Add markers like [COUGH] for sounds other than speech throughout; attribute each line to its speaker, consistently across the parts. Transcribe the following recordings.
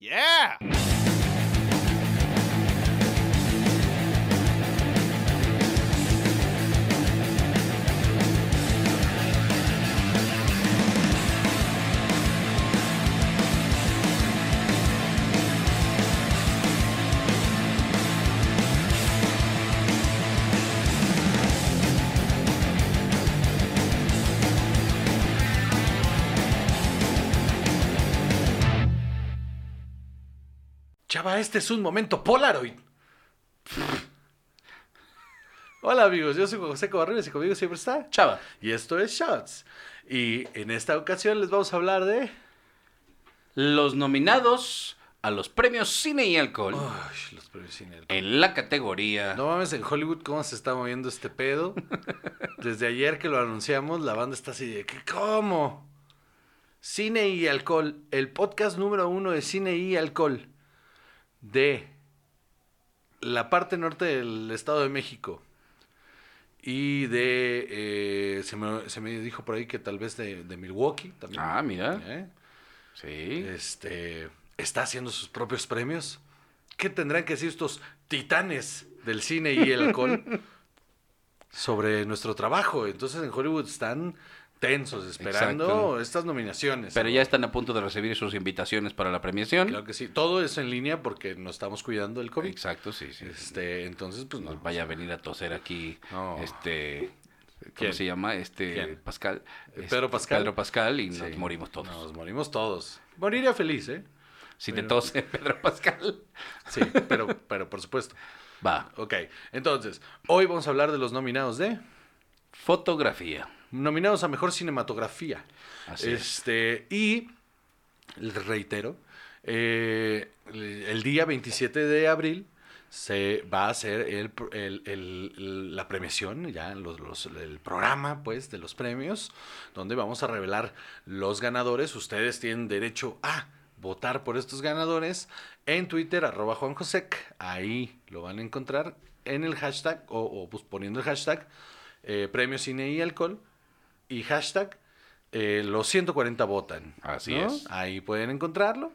Speaker 1: Yeah!
Speaker 2: Este es un momento Polaroid. Hola amigos, yo soy José Cobarriles y conmigo siempre está
Speaker 3: Chava.
Speaker 2: Y esto es Shots. Y en esta ocasión les vamos a hablar de...
Speaker 3: Los nominados a los premios Cine y Alcohol
Speaker 2: Uy, los premios cine.
Speaker 3: en la categoría.
Speaker 2: No mames, en Hollywood cómo se está moviendo este pedo. [LAUGHS] Desde ayer que lo anunciamos, la banda está así de ¿cómo? Cine y alcohol, el podcast número uno de cine y alcohol de la parte norte del Estado de México y de, eh, se, me, se me dijo por ahí que tal vez de, de Milwaukee también.
Speaker 3: Ah, mira.
Speaker 2: ¿Eh?
Speaker 3: Sí.
Speaker 2: Este, está haciendo sus propios premios. ¿Qué tendrán que decir estos titanes del cine y el alcohol [LAUGHS] sobre nuestro trabajo? Entonces en Hollywood están tensos esperando
Speaker 3: Exacto.
Speaker 2: estas nominaciones.
Speaker 3: Pero ya están a punto de recibir sus invitaciones para la premiación.
Speaker 2: Claro que sí. Todo es en línea porque nos estamos cuidando del COVID.
Speaker 3: Exacto, sí, sí.
Speaker 2: Este, entonces, pues
Speaker 3: Nos
Speaker 2: no.
Speaker 3: vaya a venir a toser aquí,
Speaker 2: No.
Speaker 3: este, ¿cómo
Speaker 2: ¿Quién?
Speaker 3: se llama? Este,
Speaker 2: ¿Quién?
Speaker 3: Pascal.
Speaker 2: Eh, Pedro Pascal.
Speaker 3: Pedro Pascal y
Speaker 2: Sí.
Speaker 3: nos morimos todos.
Speaker 2: Nos morimos todos. Moriría feliz, ¿eh?
Speaker 3: si te tose [LAUGHS] Pedro Pascal.
Speaker 2: Sí, pero, pero por supuesto.
Speaker 3: Va.
Speaker 2: Ok, entonces, hoy vamos a hablar de los nominados de...
Speaker 3: Fotografía.
Speaker 2: Nominados a Mejor Cinematografía.
Speaker 3: Así es.
Speaker 2: este, Y, les reitero, eh, el día 27 de abril se va a hacer el, el- el- la premiación, ya los, los- el programa pues de los premios, donde vamos a revelar los ganadores. Ustedes tienen derecho a votar por estos ganadores en Twitter, arroba Juan Josec. Ahí lo van a encontrar en el hashtag o, o, pues, poniendo el hashtag eh, Premio Cine y Alcohol y hashtag eh, los 140 votan.
Speaker 3: Así
Speaker 2: ¿no?
Speaker 3: es.
Speaker 2: Ahí pueden encontrarlo.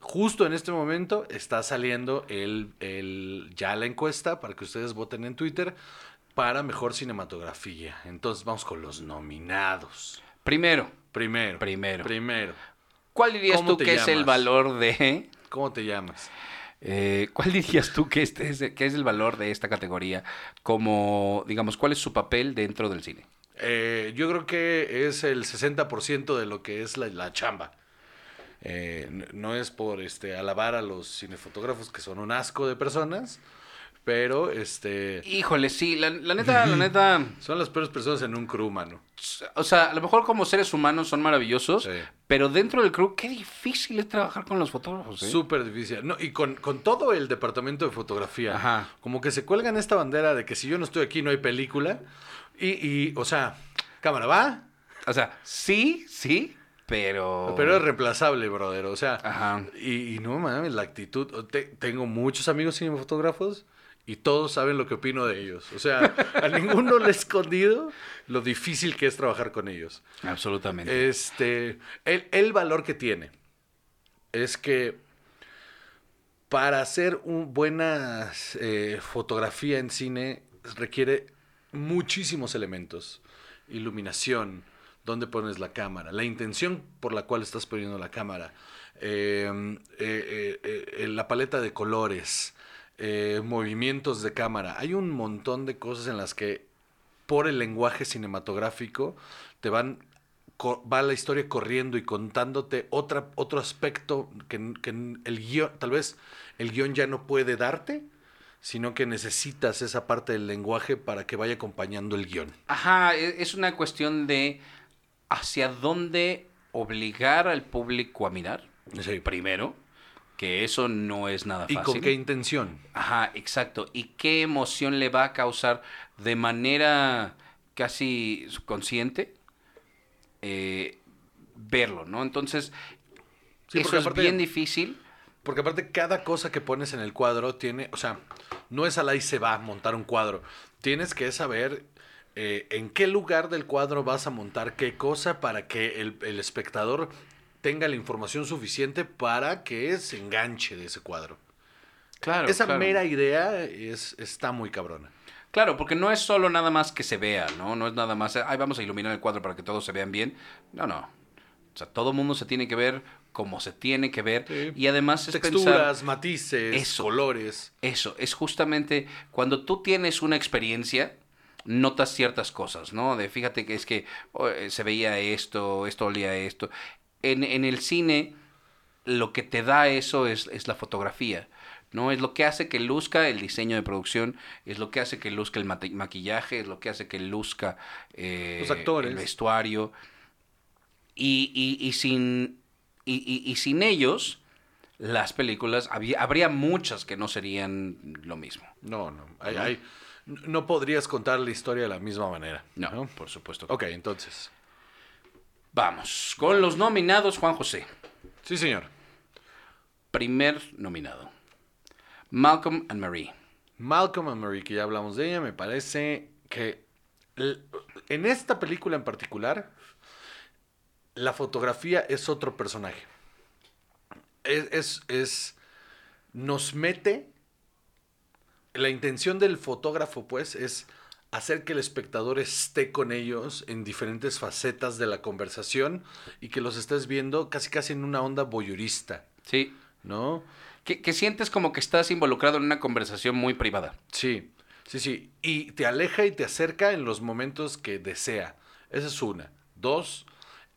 Speaker 2: Justo en este momento está saliendo el, el- ya la encuesta para que ustedes voten en Twitter para mejor cinematografía. Entonces vamos con los nominados.
Speaker 3: Primero,
Speaker 2: Primero.
Speaker 3: Primero.
Speaker 2: Primero.
Speaker 3: ¿cuál dirías
Speaker 2: ¿Cómo
Speaker 3: tú que es el valor de...
Speaker 2: ¿Cómo te llamas?
Speaker 3: Eh, ¿Cuál dirías tú que, este es, que es el valor de esta categoría? Como, digamos, ¿cuál es su papel dentro del cine?
Speaker 2: Eh, yo creo que es el 60% de lo que es la, la chamba. Eh, no es por este alabar a los cinefotógrafos que son un asco de personas, pero este
Speaker 3: Híjole, sí, la, la neta, la neta, [LAUGHS]
Speaker 2: son las peores personas en un crew, mano.
Speaker 3: o sea, a lo mejor como seres humanos son maravillosos,
Speaker 2: Sí.
Speaker 3: pero dentro del crew, qué difícil es trabajar con los fotógrafos, ¿eh?
Speaker 2: Súper difícil. No, y con, con todo el departamento de fotografía.
Speaker 3: Ajá.
Speaker 2: Como que se cuelgan esta bandera de que si yo no estoy aquí no hay película. Y, y o sea, cámara va,
Speaker 3: O sea, sí, sí, pero...
Speaker 2: pero es reemplazable, brother. O sea,
Speaker 3: Ajá.
Speaker 2: y, y no mames, la actitud. Te- tengo muchos amigos cinefotógrafos y todos saben lo que opino de ellos. O sea, a ninguno le he escondido lo difícil que es trabajar con ellos.
Speaker 3: Absolutamente.
Speaker 2: Este, el, el valor que tiene es que para hacer una buena eh, fotografía en cine requiere muchísimos elementos. Iluminación, dónde pones la cámara, la intención por la cual estás poniendo la cámara, eh, eh, eh, eh, la paleta de colores, movimientos de cámara. Hay un montón de cosas en las que por el lenguaje cinematográfico te van va la historia corriendo y contándote otra, otro aspecto que, que el guion, tal vez el guion ya no puede darte, sino que necesitas esa parte del lenguaje para que vaya acompañando el guion.
Speaker 3: Ajá, e- es una cuestión de hacia dónde obligar al público a mirar,
Speaker 2: Sí.
Speaker 3: primero, que eso no es nada
Speaker 2: ¿Y
Speaker 3: fácil.
Speaker 2: con qué intención?
Speaker 3: Ajá, exacto. ¿Y qué emoción le va a causar de manera casi subconsciente eh, verlo, ¿no? Entonces,
Speaker 2: Sí,
Speaker 3: eso es bien difícil.
Speaker 2: Porque aparte cada cosa que pones en el cuadro tiene, o sea, no es al ahí se va a montar un cuadro. Tienes que saber eh, en qué lugar del cuadro vas a montar qué cosa para que el, el espectador tenga la información suficiente para que se enganche de ese cuadro.
Speaker 3: Claro.
Speaker 2: Esa
Speaker 3: claro.
Speaker 2: mera idea es, está muy cabrona.
Speaker 3: Claro, porque no es solo nada más que se vea, ¿no? No es nada más, ay, vamos a iluminar el cuadro para que todos se vean bien. No, no. O sea, todo mundo se tiene que ver como se tiene que ver.
Speaker 2: Sí.
Speaker 3: Y además es
Speaker 2: Texturas,
Speaker 3: pensar...
Speaker 2: matices,
Speaker 3: Eso.
Speaker 2: colores.
Speaker 3: Eso, es justamente cuando tú tienes una experiencia, notas ciertas cosas, ¿no? De fíjate que es que oh, eh, se veía esto, esto olía esto. En, en el cine, lo que te da eso es, es la fotografía, ¿no? Es lo que hace que luzca el diseño de producción, es lo que hace que luzca el maquillaje, es lo que hace que luzca eh,
Speaker 2: Los actores.
Speaker 3: el vestuario. Y, y, y sin, y, y- y sin ellos, las películas, había, habría muchas que no serían lo mismo.
Speaker 2: No, no. hay-
Speaker 3: ¿No?
Speaker 2: hay- no podrías contar la historia de la misma manera.
Speaker 3: No, por supuesto. que
Speaker 2: Ok, entonces.
Speaker 3: Vamos, con los nominados, Juan José.
Speaker 2: Sí, señor.
Speaker 3: Primer nominado. Malcolm and Marie.
Speaker 2: Malcolm and Marie, que ya hablamos de ella, me parece que en esta película en particular, la fotografía es otro personaje. Es, es, es- nos mete, la intención del fotógrafo, pues, es hacer que el espectador esté con ellos en diferentes facetas de la conversación y que los estés viendo casi casi en una onda voyeurista,
Speaker 3: Sí.
Speaker 2: ¿no?
Speaker 3: Que, que sientes como que estás involucrado en una conversación muy privada.
Speaker 2: Sí, sí, sí. Y te aleja y te acerca en los momentos que desea. Esa es una. Dos,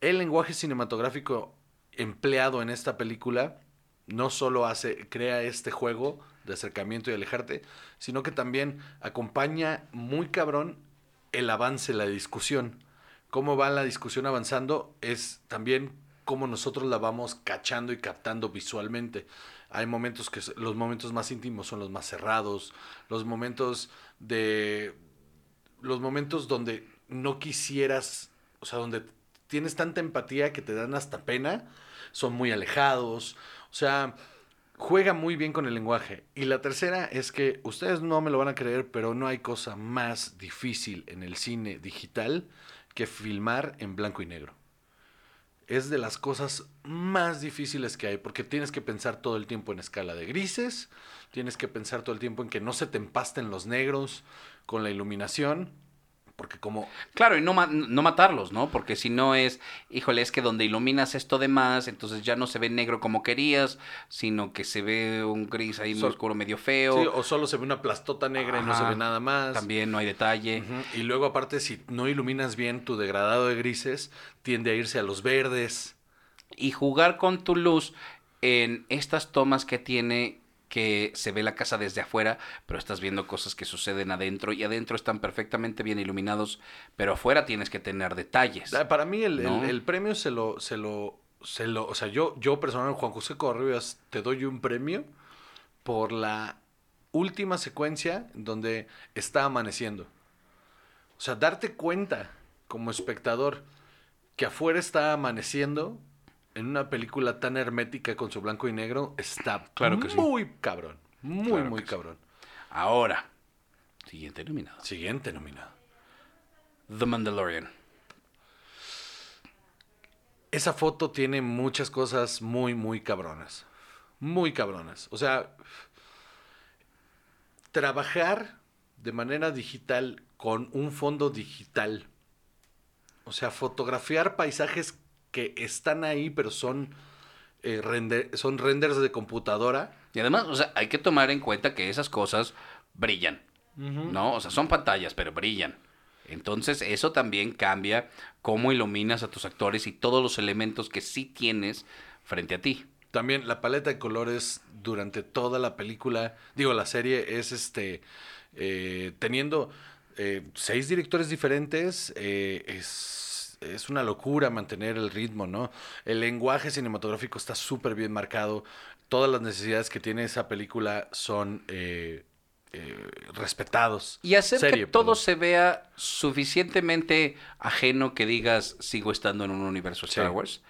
Speaker 2: el lenguaje cinematográfico empleado en esta película no solo hace, crea este juego de acercamiento y alejarte, sino que también acompaña muy cabrón el avance, la discusión. Cómo va la discusión avanzando es también cómo nosotros la vamos cachando y captando visualmente. Hay momentos que los momentos más íntimos son los más cerrados, los momentos de los momentos donde no quisieras, o sea, donde tienes tanta empatía que te dan hasta pena, son muy alejados, o sea, juega muy bien con el lenguaje. Y la tercera es que ustedes no me lo van a creer, pero no hay cosa más difícil en el cine digital que filmar en blanco y negro. Es de las cosas más difíciles que hay, porque tienes que pensar todo el tiempo en escala de grises, tienes que pensar todo el tiempo en que no se te empasten los negros con la iluminación, porque como
Speaker 3: Claro, y no, ma- no matarlos, ¿no? Porque si no es, híjole, es que donde iluminas esto de más, entonces ya no se ve negro como querías, sino que se ve un gris ahí muy oscuro, medio feo.
Speaker 2: Sí, o solo se ve una plastota negra y no se ve nada más.
Speaker 3: También no hay detalle.
Speaker 2: Y luego aparte si no iluminas bien tu degradado de grises, tiende a irse a los verdes.
Speaker 3: y jugar con tu luz en estas tomas que tiene que se ve la casa desde afuera, pero estás viendo cosas que suceden adentro y adentro están perfectamente bien iluminados, pero afuera tienes que tener detalles.
Speaker 2: Ah, Para mí el, el- premio se lo, se lo, se lo, o sea, yo, yo personalmente, Juan José Correas, te doy un premio por la última secuencia donde está amaneciendo. O sea, darte cuenta como espectador que afuera está amaneciendo en una película tan hermética con su blanco y negro está
Speaker 3: Claro que sí.
Speaker 2: muy cabrón. Muy,
Speaker 3: Claro
Speaker 2: muy
Speaker 3: sí.
Speaker 2: cabrón.
Speaker 3: Ahora, siguiente nominado.
Speaker 2: Siguiente nominado.
Speaker 3: The Mandalorian.
Speaker 2: Esa foto tiene muchas cosas muy, muy cabronas. Muy cabronas. O sea, trabajar de manera digital con un fondo digital. O sea, fotografiar paisajes que están ahí, pero son, eh, render- son renders de computadora.
Speaker 3: Y además, o sea, hay que tomar en cuenta que esas cosas brillan, ¿no? O sea, son pantallas, pero brillan. Entonces, eso también cambia cómo iluminas a tus actores y todos los elementos que sí tienes frente a ti.
Speaker 2: También la paleta de colores durante toda la película, digo, la serie es este, eh, teniendo eh, seis directores diferentes, eh, es, es una locura mantener el ritmo, ¿no? El lenguaje cinematográfico está súper bien marcado, todas las necesidades que tiene esa película son eh, eh, respetados.
Speaker 3: Y hacer
Speaker 2: Serie,
Speaker 3: que todo
Speaker 2: perdón.
Speaker 3: se vea suficientemente ajeno que digas, sigo estando en un universo Star
Speaker 2: Sí.
Speaker 3: Wars,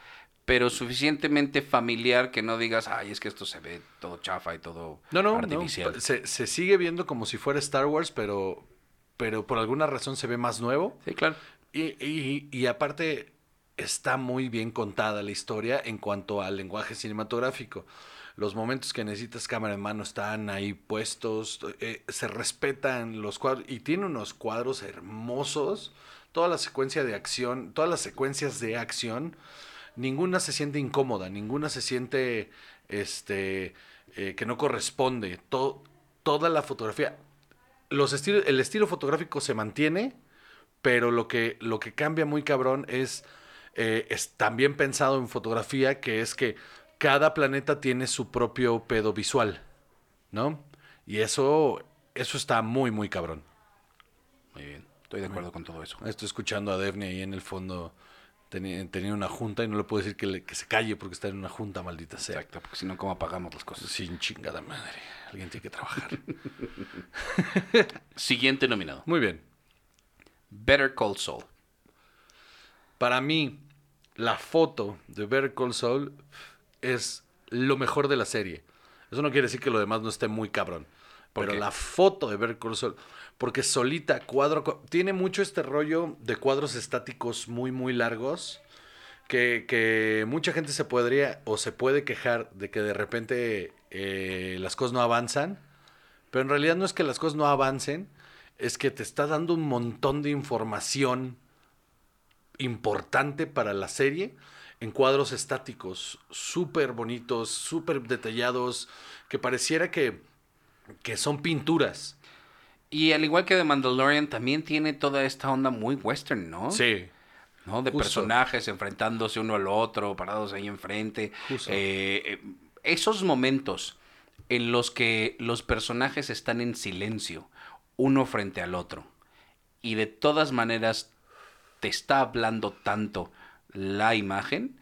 Speaker 3: pero suficientemente familiar que no digas, ay, es que esto se ve todo chafa y todo
Speaker 2: No, no, no. Se, se sigue viendo como si fuera Star Wars, pero, pero por alguna razón se ve más nuevo.
Speaker 3: Sí, claro.
Speaker 2: Y, y- y aparte, está muy bien contada la historia en cuanto al lenguaje cinematográfico. Los momentos que necesitas cámara en mano están ahí puestos, eh, se respetan los cuadros y tiene unos cuadros hermosos. Toda la secuencia de acción, todas las secuencias de acción, ninguna se siente incómoda, ninguna se siente este eh, que no corresponde. toda la fotografía, los el estilo fotográfico se mantiene, pero lo que, lo que cambia muy cabrón es, eh, es también pensado en fotografía, que es que cada planeta tiene su propio pedo visual, ¿no? Y eso, eso está muy, muy cabrón.
Speaker 3: Muy bien, estoy de acuerdo con todo eso.
Speaker 2: Estoy escuchando a Devni ahí en el fondo. Tenía, una junta y no le puedo decir que, que, se calle porque está en una junta, maldita sea.
Speaker 3: Exacto, porque si no, ¿cómo apagamos las cosas?
Speaker 2: Sin chingada madre. Alguien tiene que trabajar. [LAUGHS]
Speaker 3: Siguiente nominado.
Speaker 2: Muy bien.
Speaker 3: Better Call Saul.
Speaker 2: Para mí, la foto de Better Call Saul es lo mejor de la serie. Eso no quiere decir que lo demás no esté muy cabrón. Pero la foto de Better Call Saul, porque solita, cuadro, tiene mucho este rollo de cuadros estáticos muy, muy largos, que, que mucha gente se podría o se puede quejar de que de repente eh, las cosas no avanzan, pero en realidad no es que las cosas no avancen, es que te está dando un montón de información importante para la serie en cuadros estáticos, súper bonitos, súper detallados, que pareciera que, que son pinturas.
Speaker 3: Y al igual que The Mandalorian, también tiene toda esta onda muy western, ¿no?
Speaker 2: Sí.
Speaker 3: ¿no? De personajes enfrentándose uno al otro, parados ahí enfrente. Eh, eh, esos momentos en los que los personajes están en silencio, uno frente al otro, y de todas maneras te está hablando tanto la imagen,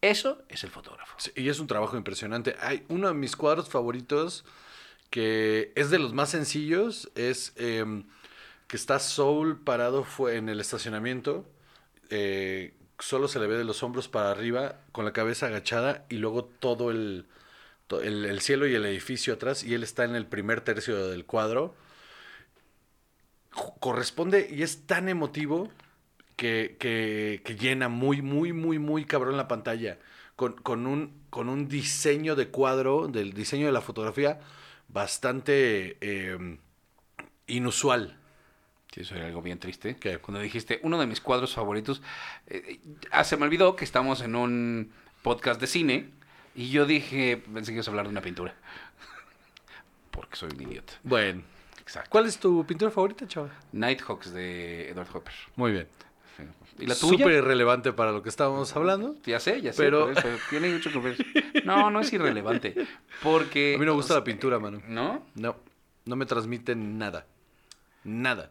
Speaker 3: eso es el fotógrafo.
Speaker 2: y es un trabajo impresionante. Hay uno de mis cuadros favoritos que es de los más sencillos, es em, que está Soul parado fue en el estacionamiento, eh, solo se le ve de los hombros para arriba, con la cabeza agachada y luego todo el, el, cielo y el edificio atrás y él está en el primer tercio del cuadro. Corresponde y es tan emotivo que, que, llena muy, muy, muy, muy cabrón la pantalla. Con, con, un, con un diseño de cuadro, del diseño de la fotografía, bastante em, inusual.
Speaker 3: Sí, eso era algo bien triste. que Cuando dijiste, uno de mis cuadros favoritos, eh, ah, se me olvidó que estamos en un podcast de cine y yo dije, pensé que ibas a hablar de una pintura. [LAUGHS] Porque soy un idiota.
Speaker 2: Bueno. Exacto. ¿Cuál es tu pintura favorita, chaval?
Speaker 3: Nighthawks de Edward Hopper.
Speaker 2: Muy bien. ¿Y la tuya? Súper irrelevante para lo que estábamos hablando.
Speaker 3: Ya sé, ya sé. Pero... tiene mucho que ver. No, no es irrelevante. Porque...
Speaker 2: A mí no me gusta la pintura, mano.
Speaker 3: ¿No?
Speaker 2: No. No me transmite nada. Nada.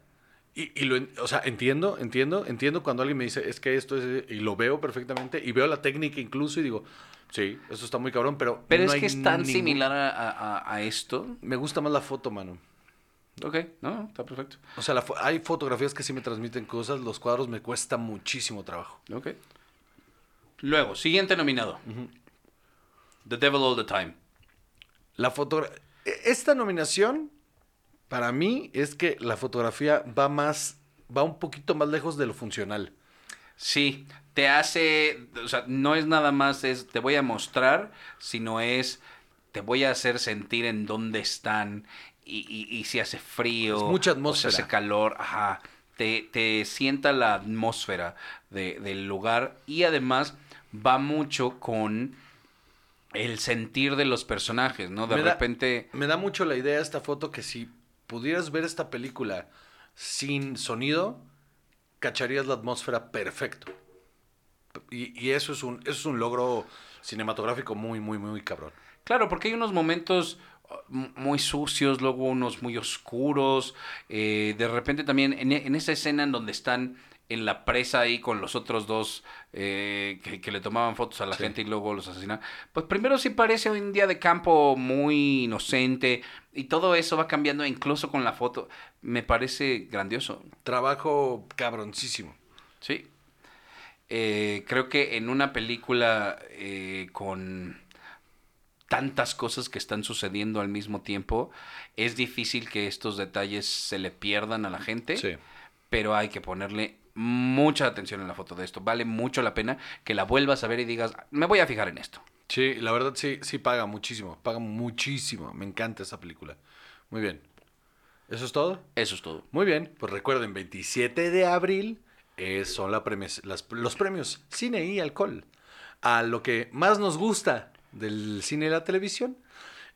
Speaker 2: Y, y lo, o sea, entiendo, entiendo, entiendo cuando alguien me dice, es que esto es, y lo veo perfectamente, y veo la técnica incluso, y digo, sí, eso está muy cabrón, pero...
Speaker 3: Pero es que es tan similar a, a, esto.
Speaker 2: Me gusta más la foto, mano.
Speaker 3: Ok, no, está perfecto.
Speaker 2: O sea, hay fotografías que sí me transmiten cosas, los cuadros me cuesta muchísimo trabajo.
Speaker 3: Ok. Luego, siguiente nominado. The Devil All the Time.
Speaker 2: La foto... E, esta nominación, para mí, es que la fotografía va más, va un poquito más lejos de lo funcional.
Speaker 3: Sí, te hace, o sea, no es nada más, es te voy a mostrar, sino es te voy a hacer sentir en dónde están y, si hace frío,
Speaker 2: mucha atmósfera.
Speaker 3: si hace calor, ajá, te, te sienta la atmósfera del lugar y además va mucho con el sentir de los personajes, ¿no? De repente...
Speaker 2: me da mucho la idea esta foto que si pudieras ver esta película sin sonido, cacharías la atmósfera perfecto. Y, y eso, es un, eso es un logro cinematográfico muy, muy, muy cabrón.
Speaker 3: Claro, porque hay unos momentos muy sucios, luego unos muy oscuros. Eh, de repente también en, esa escena en donde están en la presa ahí con los otros dos eh, que, le tomaban fotos a la gente y luego los asesinaban. Pues primero sí parece un día de campo muy inocente y todo eso va cambiando incluso con la foto. Me parece grandioso.
Speaker 2: Trabajo cabroncísimo.
Speaker 3: Sí. Eh, creo que en una película con tantas cosas que están sucediendo al mismo tiempo, es difícil que estos detalles se le pierdan a la gente, pero hay que ponerle mucha atención en la foto de esto. Vale mucho la pena que la vuelvas a ver y digas, me voy a fijar en esto.
Speaker 2: Sí, la verdad sí, sí paga muchísimo, paga muchísimo. Me encanta esa película. Muy bien. ¿Eso es todo?
Speaker 3: Eso es todo.
Speaker 2: Muy bien, pues recuerden, 27 de abril eh, son la premis- las- los premios Cine y Alcohol. A lo que más nos gusta del cine y la televisión.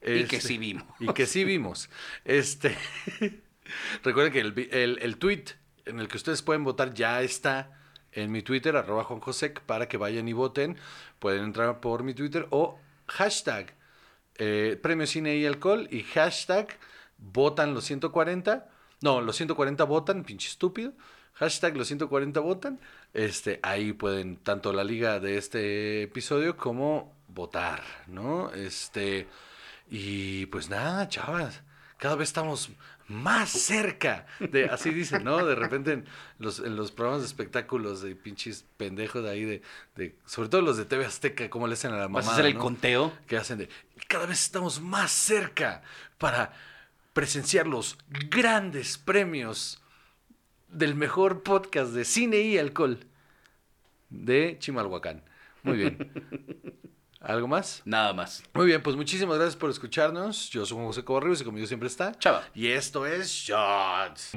Speaker 3: Y que
Speaker 2: Este,
Speaker 3: sí vimos.
Speaker 2: Y que sí vimos. Este, [LAUGHS] recuerden que el, el, el tweet en el que ustedes pueden votar ya está en mi Twitter, arroba Juan Josec, para que vayan y voten. Pueden entrar por mi Twitter o hashtag eh, Premio Cine y Alcohol y hashtag votan los 140. No, los 140 votan, pinche estúpido. Hashtag los 140 votan. Este, ahí pueden tanto la liga de este episodio como votar, ¿no? Este, y pues nada, chavas, cada vez estamos más cerca de, así dicen, ¿no? De repente en los, en los programas de espectáculos de pinches pendejos de ahí, de, de, sobre todo los de TV Azteca, como le hacen a la mamá.
Speaker 3: ¿Vas a hacer el conteo?
Speaker 2: que hacen de cada vez estamos más cerca para presenciar los grandes premios del mejor podcast de cine y alcohol de Chimalhuacán. Muy bien. [LAUGHS] ¿Algo más?
Speaker 3: Nada más.
Speaker 2: Muy bien, pues muchísimas gracias por escucharnos. Yo soy José Cobarrios y conmigo siempre está.
Speaker 3: Chava.
Speaker 2: Y esto es Shots.